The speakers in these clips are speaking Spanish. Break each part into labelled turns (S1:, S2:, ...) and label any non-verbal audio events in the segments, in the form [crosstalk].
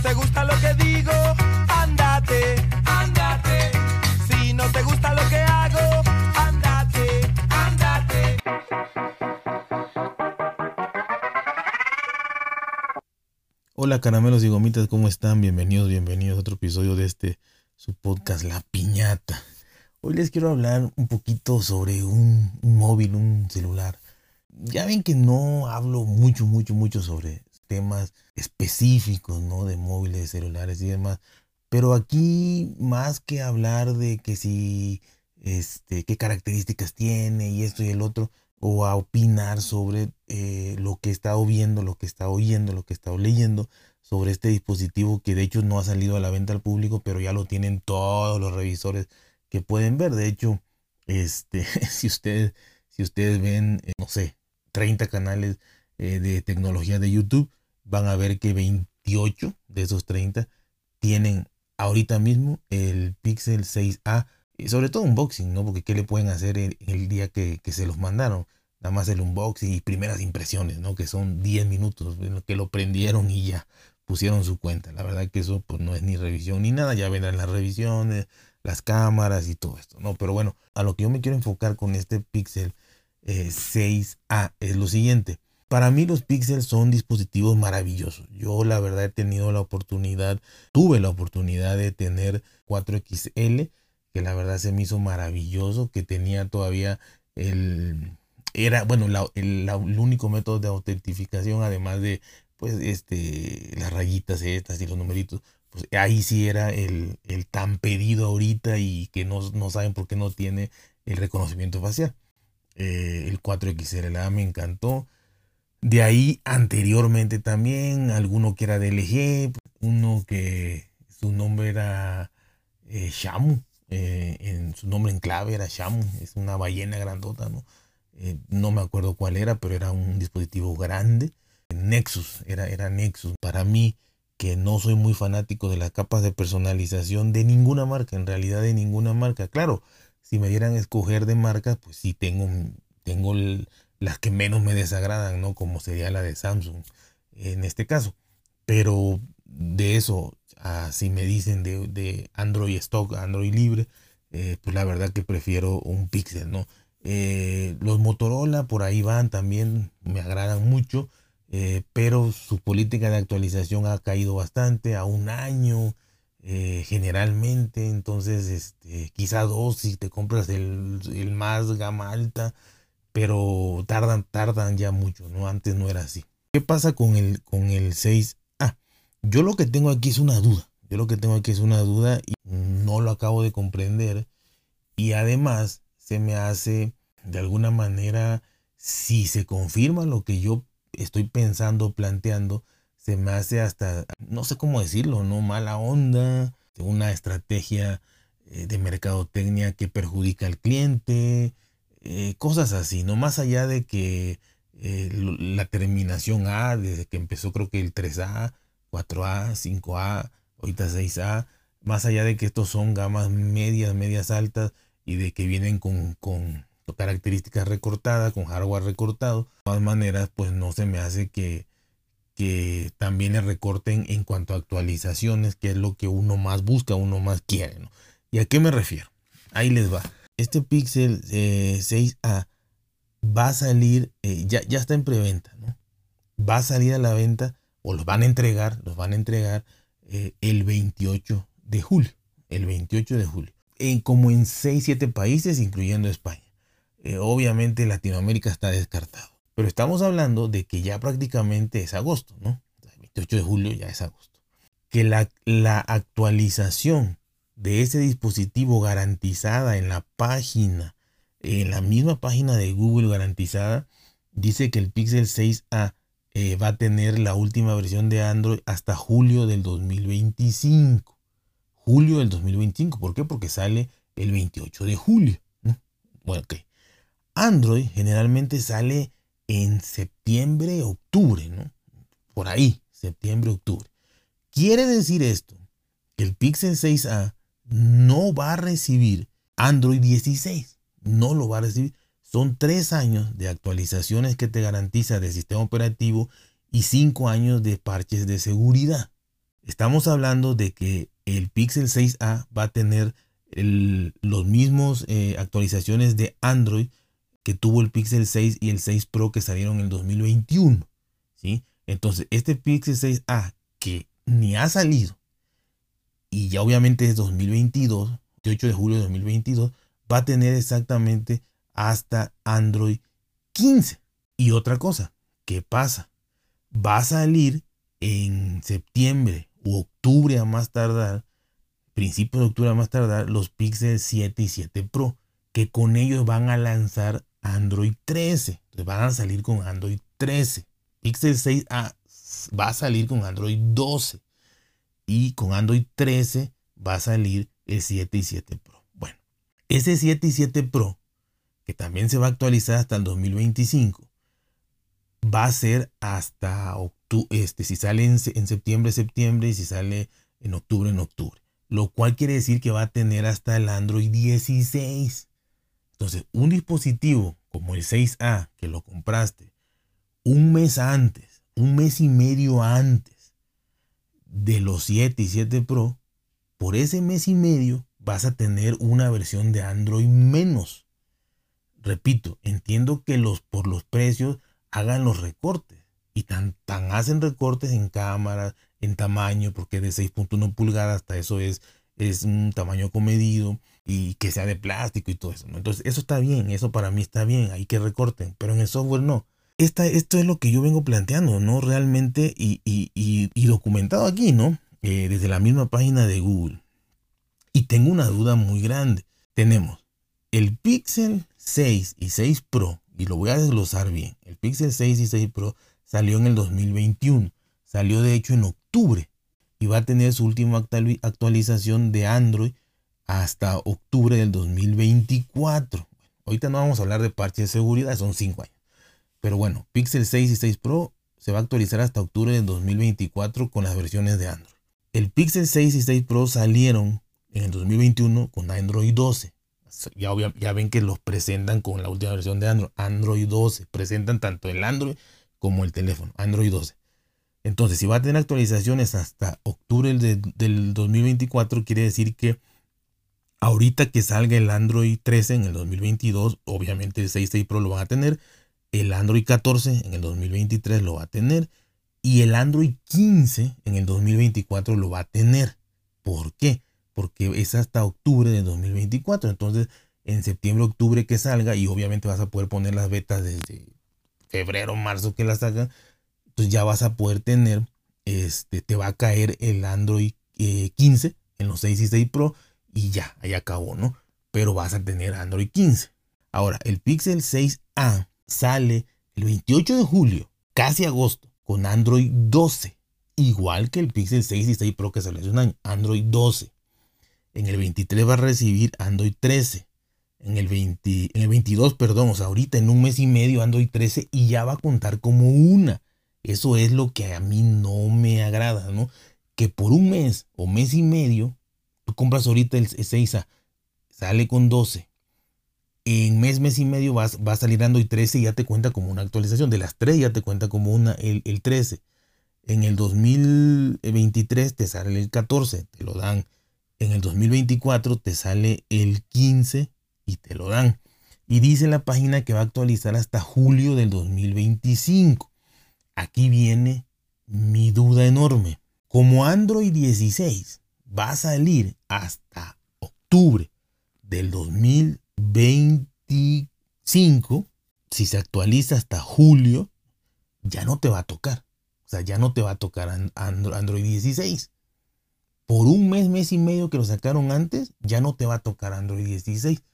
S1: no te gusta lo que digo, andate, andate. Si no te gusta lo que hago, andate, andate.
S2: Hola caramelos y gomitas, ¿cómo están? Bienvenidos, bienvenidos a otro episodio de este su podcast La Piñata. Hoy les quiero hablar un poquito sobre un, un móvil, un celular. Ya ven que no hablo mucho, mucho, mucho sobre temas específicos, ¿no? De móviles, celulares y demás. Pero aquí, más que hablar de que si, este, qué características tiene y esto y el otro, o a opinar sobre eh, lo que he estado viendo, lo que he estado oyendo, lo que he estado leyendo sobre este dispositivo que de hecho no ha salido a la venta al público, pero ya lo tienen todos los revisores que pueden ver. De hecho, este, [laughs] si ustedes, si ustedes ven, eh, no sé, 30 canales eh, de tecnología de YouTube, van a ver que 28 de esos 30 tienen ahorita mismo el Pixel 6A y sobre todo unboxing, ¿no? Porque ¿qué le pueden hacer el, día que, se los mandaron? Nada más el unboxing y primeras impresiones, ¿no? Que son 10 minutos, que lo prendieron y ya pusieron su cuenta. La verdad que eso pues no es ni revisión ni nada, ya vendrán las revisiones, las cámaras y todo esto, ¿no? Pero bueno, a lo que yo me quiero enfocar con este Pixel 6A eh, es lo siguiente. Para mí los Pixels son dispositivos maravillosos. Yo la verdad he tenido la oportunidad, tuve la oportunidad de tener 4XL, que la verdad se me hizo maravilloso, que tenía todavía el... Era, bueno, el, único método de autentificación, además de, pues, este, las rayitas estas y los numeritos, pues ahí sí era el, tan pedido ahorita y que no, no saben por qué no tiene el reconocimiento facial. Eh, el 4XL me encantó. De ahí anteriormente también, alguno que era de LG, uno que su nombre era eh, Shamu, eh, en, su nombre en clave era Shamu, es una ballena grandota, ¿no? no me acuerdo cuál era, pero era un dispositivo grande. Nexus, era, era Nexus. Para mí, que no soy muy fanático de las capas de personalización de ninguna marca, en realidad de ninguna marca. Claro, si me dieran a escoger de marca, pues sí tengo, tengo las que menos me desagradan, ¿no? Como sería la de Samsung en este caso. Pero de eso, si me dicen de, Android stock, Android libre, eh, pues la verdad que prefiero un Pixel, ¿no? Eh, los Motorola por ahí van también, me agradan mucho, eh, pero su política de actualización ha caído bastante, a un año, generalmente, entonces este, quizá dos si te compras el, el, más gama alta, pero tardan, tardan ya mucho, ¿no? Antes no era así. ¿Qué pasa con el, con el 6A? Yo lo que tengo aquí es una duda, yo lo que tengo aquí es una duda y no lo acabo de comprender y además se me hace de alguna manera, si se confirma lo que yo estoy pensando, planteando, se me hace hasta, no sé cómo decirlo, ¿no? Mala onda, una estrategia eh, de mercadotecnia que perjudica al cliente, eh, cosas así, ¿no? Más allá de que eh, la terminación A, desde que empezó creo que el 3A, 4A, 5A, ahorita 6A, más allá de que estos son gamas medias, medias altas y de que vienen con, con características recortadas, con hardware recortado, de todas maneras, pues no se me hace que que también le recorten en cuanto a actualizaciones, que es lo que uno más busca, uno más quiere. ¿no? ¿Y a qué me refiero? Ahí les va. Este Pixel 6A eh, va a salir, eh, ya, ya está en preventa, ¿no? Va a salir a la venta o los van a entregar, los van a entregar eh, el 28 de julio. El 28 de julio. En, como en 6, 7 países, incluyendo España. obviamente Latinoamérica está descartado. Pero estamos hablando de que ya prácticamente es agosto, ¿no? El 28 de julio ya es agosto. Que la, la actualización de ese dispositivo garantizada en la página, en la misma página de Google garantizada, dice que el Pixel 6A eh, va a tener la última versión de Android hasta julio del 2025. Julio del 2025. ¿Por qué? Porque sale el 28 de julio. Bueno, ok. Android generalmente sale en septiembre, octubre, ¿no? Por ahí, septiembre, octubre. Quiere decir esto, que el Pixel 6A no va a recibir Android 16, no lo va a recibir. Son tres años de actualizaciones que te garantiza de sistema operativo y cinco años de parches de seguridad. Estamos hablando de que el Pixel 6a va a tener los mismos eh, actualizaciones de Android que tuvo el Pixel 6 y el 6 Pro que salieron en el 2021. ¿sí? Entonces, este Pixel 6a que ni ha salido y ya obviamente es 2022, 18 de julio de 2022, va a tener exactamente hasta Android 15. Y otra cosa, ¿qué pasa? Va a salir en septiembre u octubre a más tardar, principios de octubre a más tardar, los Pixel 7 y 7 Pro, que con ellos van a lanzar Android 13. Entonces van a salir con Android 13. Pixel 6A va a salir con Android 12. Y con Android 13 va a salir el 7 y 7 Pro. Bueno, ese 7 y 7 Pro, que también se va a actualizar hasta el 2025, va a ser hasta octubre, este, si sale en, septiembre, septiembre, y si sale en octubre, en octubre. Lo cual quiere decir que va a tener hasta el Android 16. Entonces, un dispositivo como el 6A, que lo compraste un mes antes, un mes y medio antes de los 7 y 7 Pro, por ese mes y medio vas a tener una versión de Android menos. Repito, entiendo que los, por los precios hagan los recortes. Y tan, tan hacen recortes en cámara, en tamaño, porque de 6.1 pulgadas hasta eso es, es un tamaño comedido y que sea de plástico y todo eso. Entonces, eso está bien, eso para mí está bien, hay que recorten, pero en el software no. Esto es lo que yo vengo planteando, ¿no? Realmente y, y, documentado aquí, ¿no? Eh, desde la misma página de Google. Y tengo una duda muy grande. Tenemos el Pixel 6 y 6 Pro y lo voy a desglosar bien. El Pixel 6 y 6 Pro salió en el 2021. Salió de hecho en octubre y va a tener su última actualización de Android hasta octubre del 2024. Ahorita no vamos a hablar de parches de seguridad, son 5 años. Pero bueno, Pixel 6 y 6 Pro se va a actualizar hasta octubre del 2024 con las versiones de Android. El Pixel 6 y 6 Pro salieron en el 2021 con Android 12 ya, ven que los presentan con la última versión de Android, Android 12. Presentan tanto el Android como el teléfono, Android 12. Entonces, si va a tener actualizaciones hasta octubre del 2024, quiere decir que ahorita que salga el Android 13 en el 2022, obviamente el 6.6 Pro lo van a tener, el Android 14 en el 2023 lo va a tener y el Android 15 en el 2024 lo va a tener. ¿Por qué? porque es hasta octubre de 2024. Entonces, en septiembre, octubre que salga, y obviamente vas a poder poner las betas desde febrero, marzo que las haga, entonces ya vas a poder tener, este, te va a caer el Android 15 eh, en los 6 y 6 Pro, y ya, ahí acabó, ¿no? Pero vas a tener Android 15. Ahora, el Pixel 6A sale el 28 de julio, casi agosto, con Android 12. Igual que el Pixel 6 y 6 Pro que salió hace un año, Android 12. En el 23 va a recibir Android 13. En el, 20, en el 22, perdón, o sea, ahorita en un mes y medio Android 13 y ya va a contar como una. Eso es lo que a mí no me agrada, ¿no? Que por un mes o mes y medio, tú compras ahorita el 6A, sale con 12. En mes, mes y medio va a salir Android 13 y ya te cuenta como una actualización. De las 3 ya te cuenta como una el, el 13. En el 2023 te sale el 14, te lo dan en el 2024 te sale el 15 y te lo dan. Y dice la página que va a actualizar hasta julio del 2025. Aquí viene mi duda enorme. Como Android 16 va a salir hasta octubre del 2025, si se actualiza hasta julio, ya no te va a tocar. O sea, ya no te va a tocar Android 16 por un mes, mes y medio que lo sacaron antes, ya no te va a tocar Android 16.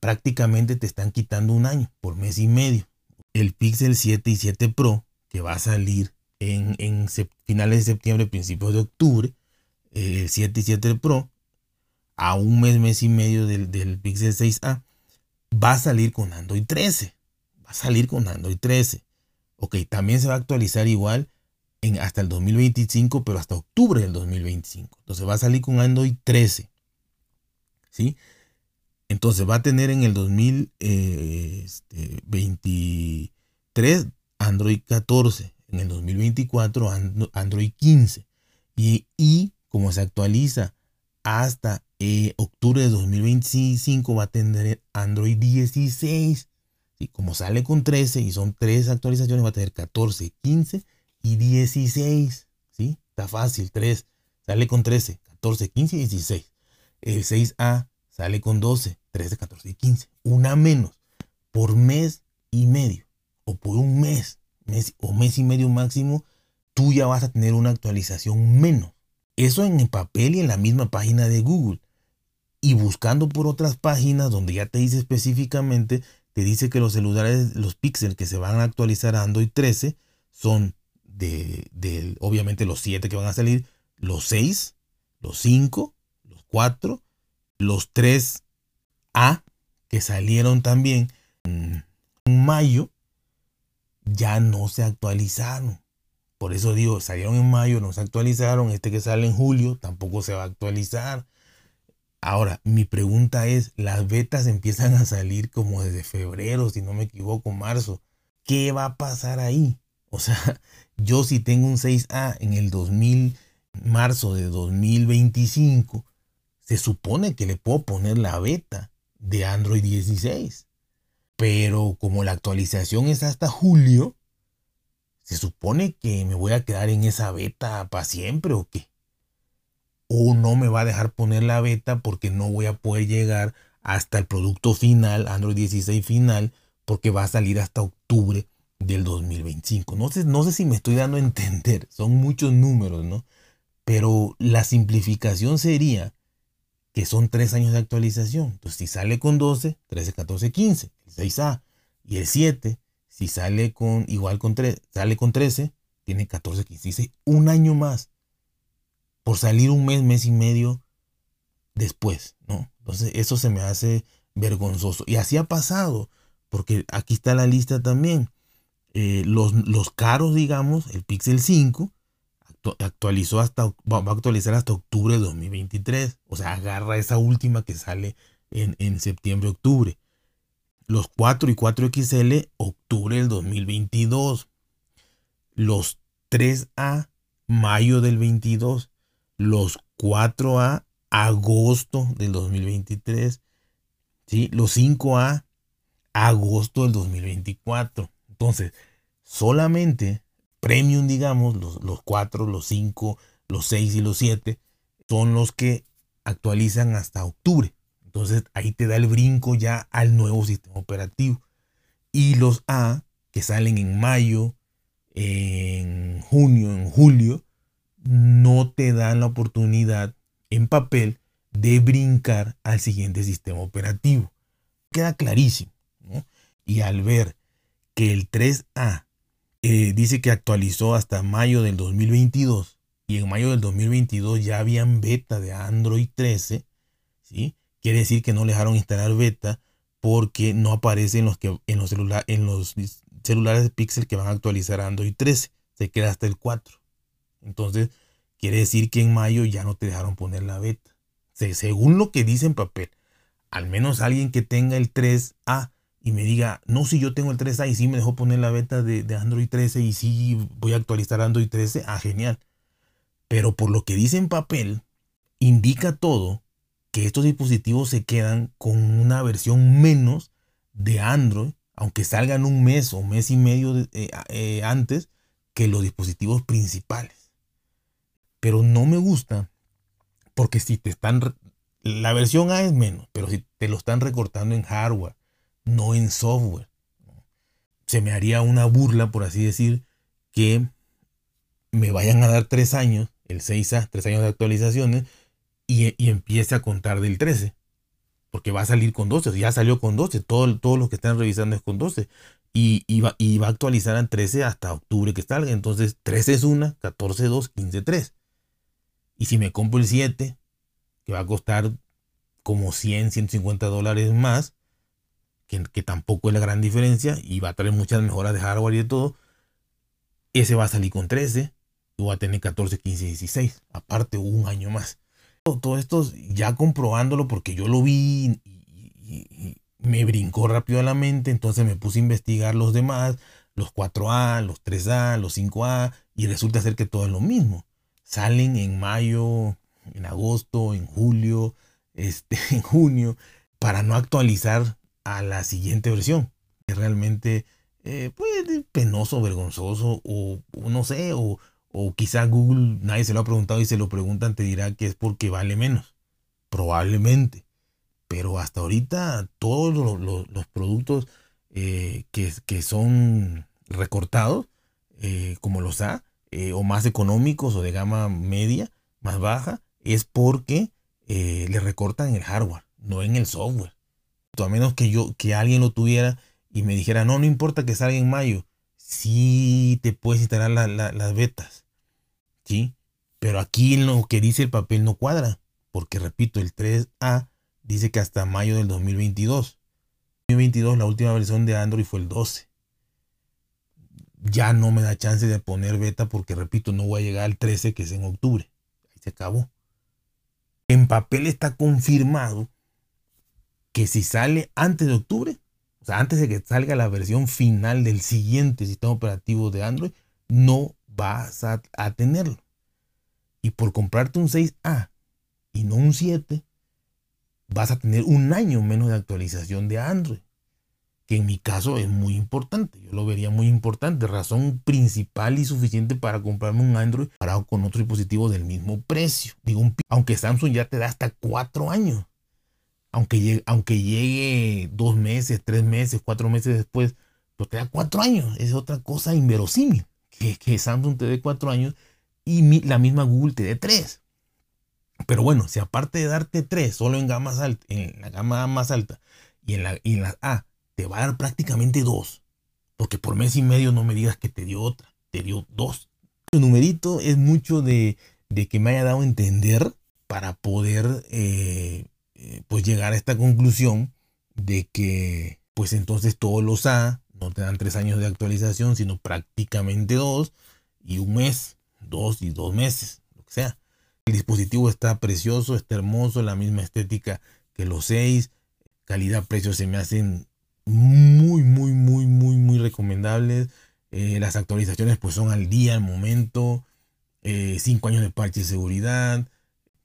S2: Prácticamente te están quitando un año por mes y medio. El Pixel 7 y 7 Pro, que va a salir en, finales de septiembre, principios de octubre, el 7 y 7 Pro, a un mes, mes y medio del, del Pixel 6A, va a salir con Android 13. Va a salir con Android 13. Ok, también se va a actualizar igual hasta el 2025, pero hasta octubre del 2025. Entonces va a salir con Android 13. ¿Sí? Entonces va a tener en el 2023 este, Android 14, en el 2024 Android 15 Y, y como se actualiza hasta eh, octubre de 2025 va a tener Android 16. Y como sale con 13 y son tres actualizaciones, va a tener 14, 15 y 16. ¿sí? Está fácil, 3. Sale con 13, 14, 15 y 16. El 6A sale con 12, 13, 14 y 15. Una menos por mes y medio o por un mes, mes o mes y medio máximo, tú ya vas a tener una actualización menos. Eso en el papel y en la misma página de Google y buscando por otras páginas donde ya te dice específicamente, te dice que los celulares, los Pixel que se van a actualizar a Android 13 son de, obviamente los 7 que van a salir, los 6, los 5, los 4, los 3A que salieron también en mayo, ya no se actualizaron. Por eso digo, salieron en mayo, no se actualizaron. Este que sale en julio tampoco se va a actualizar. Ahora, mi pregunta es, las betas empiezan a salir como desde febrero, si no me equivoco, marzo. ¿Qué va a pasar ahí? O sea, [laughs] yo si tengo un 6A en el 2000, marzo de 2025, se supone que le puedo poner la beta de Android 16. Pero como la actualización es hasta julio, se supone que me voy a quedar en esa beta para siempre o qué o no me va a dejar poner la beta porque no voy a poder llegar hasta el producto final, Android 16 final, porque va a salir hasta octubre del 2025. No sé, no sé si me estoy dando a entender, son muchos números, ¿no? Pero la simplificación sería que son tres años de actualización. Entonces, si sale con 12, 13, 14, 15, el 6A y el 7, si sale con igual con 3, sale con 13, tiene 14, 15, 16, un año más por salir un mes, mes y medio después, ¿no? Entonces eso se me hace vergonzoso. Y así ha pasado, porque aquí está la lista también. Eh, los, los, caros, digamos, el Pixel 5 actualizó hasta, va a actualizar hasta octubre de 2023. O sea, agarra esa última que sale en, en septiembre, octubre. Los 4 y 4 XL, octubre del 2022. Los 3A, mayo del 22 los 4A agosto del 2023, ¿sí? los 5A agosto del 2024. Entonces, solamente premium, digamos, los, los 4, los 5, los 6 y los 7 son los que actualizan hasta octubre. Entonces ahí te da el brinco ya al nuevo sistema operativo. Y los A que salen en mayo, en junio, en julio, no te dan la oportunidad en papel de brincar al siguiente sistema operativo. Queda clarísimo. Y al ver que el 3A eh, dice que actualizó hasta mayo del 2022 y en mayo del 2022 ya habían beta de Android 13, ¿sí? quiere decir que no le dejaron instalar beta porque no aparece en los, que, en los, en los celulares Pixel que van a actualizar Android 13. Se queda hasta el 4. Entonces, quiere decir que en mayo ya no te dejaron poner la beta. según lo que dice en papel, al menos alguien que tenga el 3A y me diga, no, si yo tengo el 3A y sí me dejó poner la beta de, Android 13 y sí voy a actualizar Android 13, ah, genial. Pero por lo que dice en papel, indica todo que estos dispositivos se quedan con una versión menos de Android, aunque salgan un mes o mes y medio eh, eh, antes que los dispositivos principales pero no me gusta porque si te están, la versión A es menos, pero si te lo están recortando en hardware, no en software, se me haría una burla, por así decir, que me vayan a dar tres años, el 6A, tres años de actualizaciones, y, empiece a contar del 13. Porque va a salir con 12, ya salió con 12, todo, todos los que están revisando es con 12. Y, va, y va a actualizar en 13 hasta octubre que salga. Entonces 13 es una, 14 2, 15 3. Y si me compro el 7, que va a costar como 100, 150 dólares más, que, tampoco es la gran diferencia, y va a traer muchas mejoras de hardware y de todo, ese va a salir con 13, y va a tener 14, 15, 16, aparte un año más. Todo esto ya comprobándolo porque yo lo vi y, me brincó rápido a la mente, entonces me puse a investigar los demás, los 4A, los 3A, los 5A, y resulta ser que todo es lo mismo salen en mayo, en agosto, en julio, este, [laughs] en junio, para no actualizar a la siguiente versión. Es realmente pues, penoso, vergonzoso, o, no sé, o, o quizá Google, nadie se lo ha preguntado y se lo preguntan, te dirá que es porque vale menos. Probablemente. Pero hasta ahorita todos los, productos eh, que, que, son recortados, eh, como los A, o más económicos o de gama media, más baja, es porque le recortan el hardware, no en el software a menos que yo, que alguien lo tuviera y me dijera, no, no importa que salga en mayo, sí te puedes instalar las betas, ¿sí? Pero aquí lo que dice el papel no cuadra, porque repito, el 3A dice que hasta mayo del 2022. 2022 la última versión de Android fue el 12. Ya no me da chance de poner beta porque repito, no voy a llegar al 13 que es en octubre. Ahí se acabó. En papel está confirmado que si sale antes de octubre, o sea, antes de que salga la versión final del siguiente sistema operativo de Android, no vas a, tenerlo. Y por comprarte un 6A y no un 7, vas a tener un año menos de actualización de Android. Que en mi caso es muy importante. Yo lo vería muy importante. Razón principal y suficiente para comprarme un Android parado con otro dispositivo del mismo precio. Digo, aunque Samsung ya te da hasta cuatro años aunque llegue, aunque llegue dos meses, tres meses, cuatro meses después, pero te da cuatro años. Es otra cosa inverosímil. Que, que Samsung te dé cuatro años y la misma Google te dé tres. Pero bueno, si aparte de darte tres solo en, gama alta, en la gama más alta y en la, y en la A, te va a dar prácticamente dos. Porque por mes y medio no me digas que te dio otra, te dio dos. El numerito es mucho de, de que me haya dado a entender para poder eh, eh, pues llegar a esta conclusión de que pues entonces todos los A no te dan tres años de actualización, sino prácticamente dos y un mes, dos y dos meses, lo que sea. El dispositivo está precioso, está hermoso, la misma estética que los seis, calidad-precio se me hacen muy, muy, muy, muy, muy recomendables. Eh, las actualizaciones pues son al día, al momento. Eh, cinco años de parche de seguridad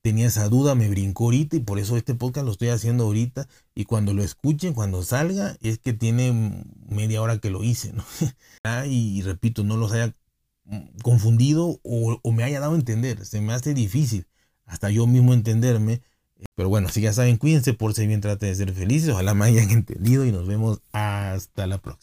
S2: tenía esa duda, me brincó ahorita y por eso este podcast lo estoy haciendo ahorita. Y cuando lo escuchen, cuando salga, es que tiene media hora que lo hice, ¿no? [laughs] Ah, y, repito, no los haya confundido o, o, me haya dado a entender. Se me hace difícil hasta yo mismo entenderme. Pero bueno, si ya saben, cuídense por si bien trate de ser felices. Ojalá me hayan [laughs] entendido y nos vemos hasta la próxima.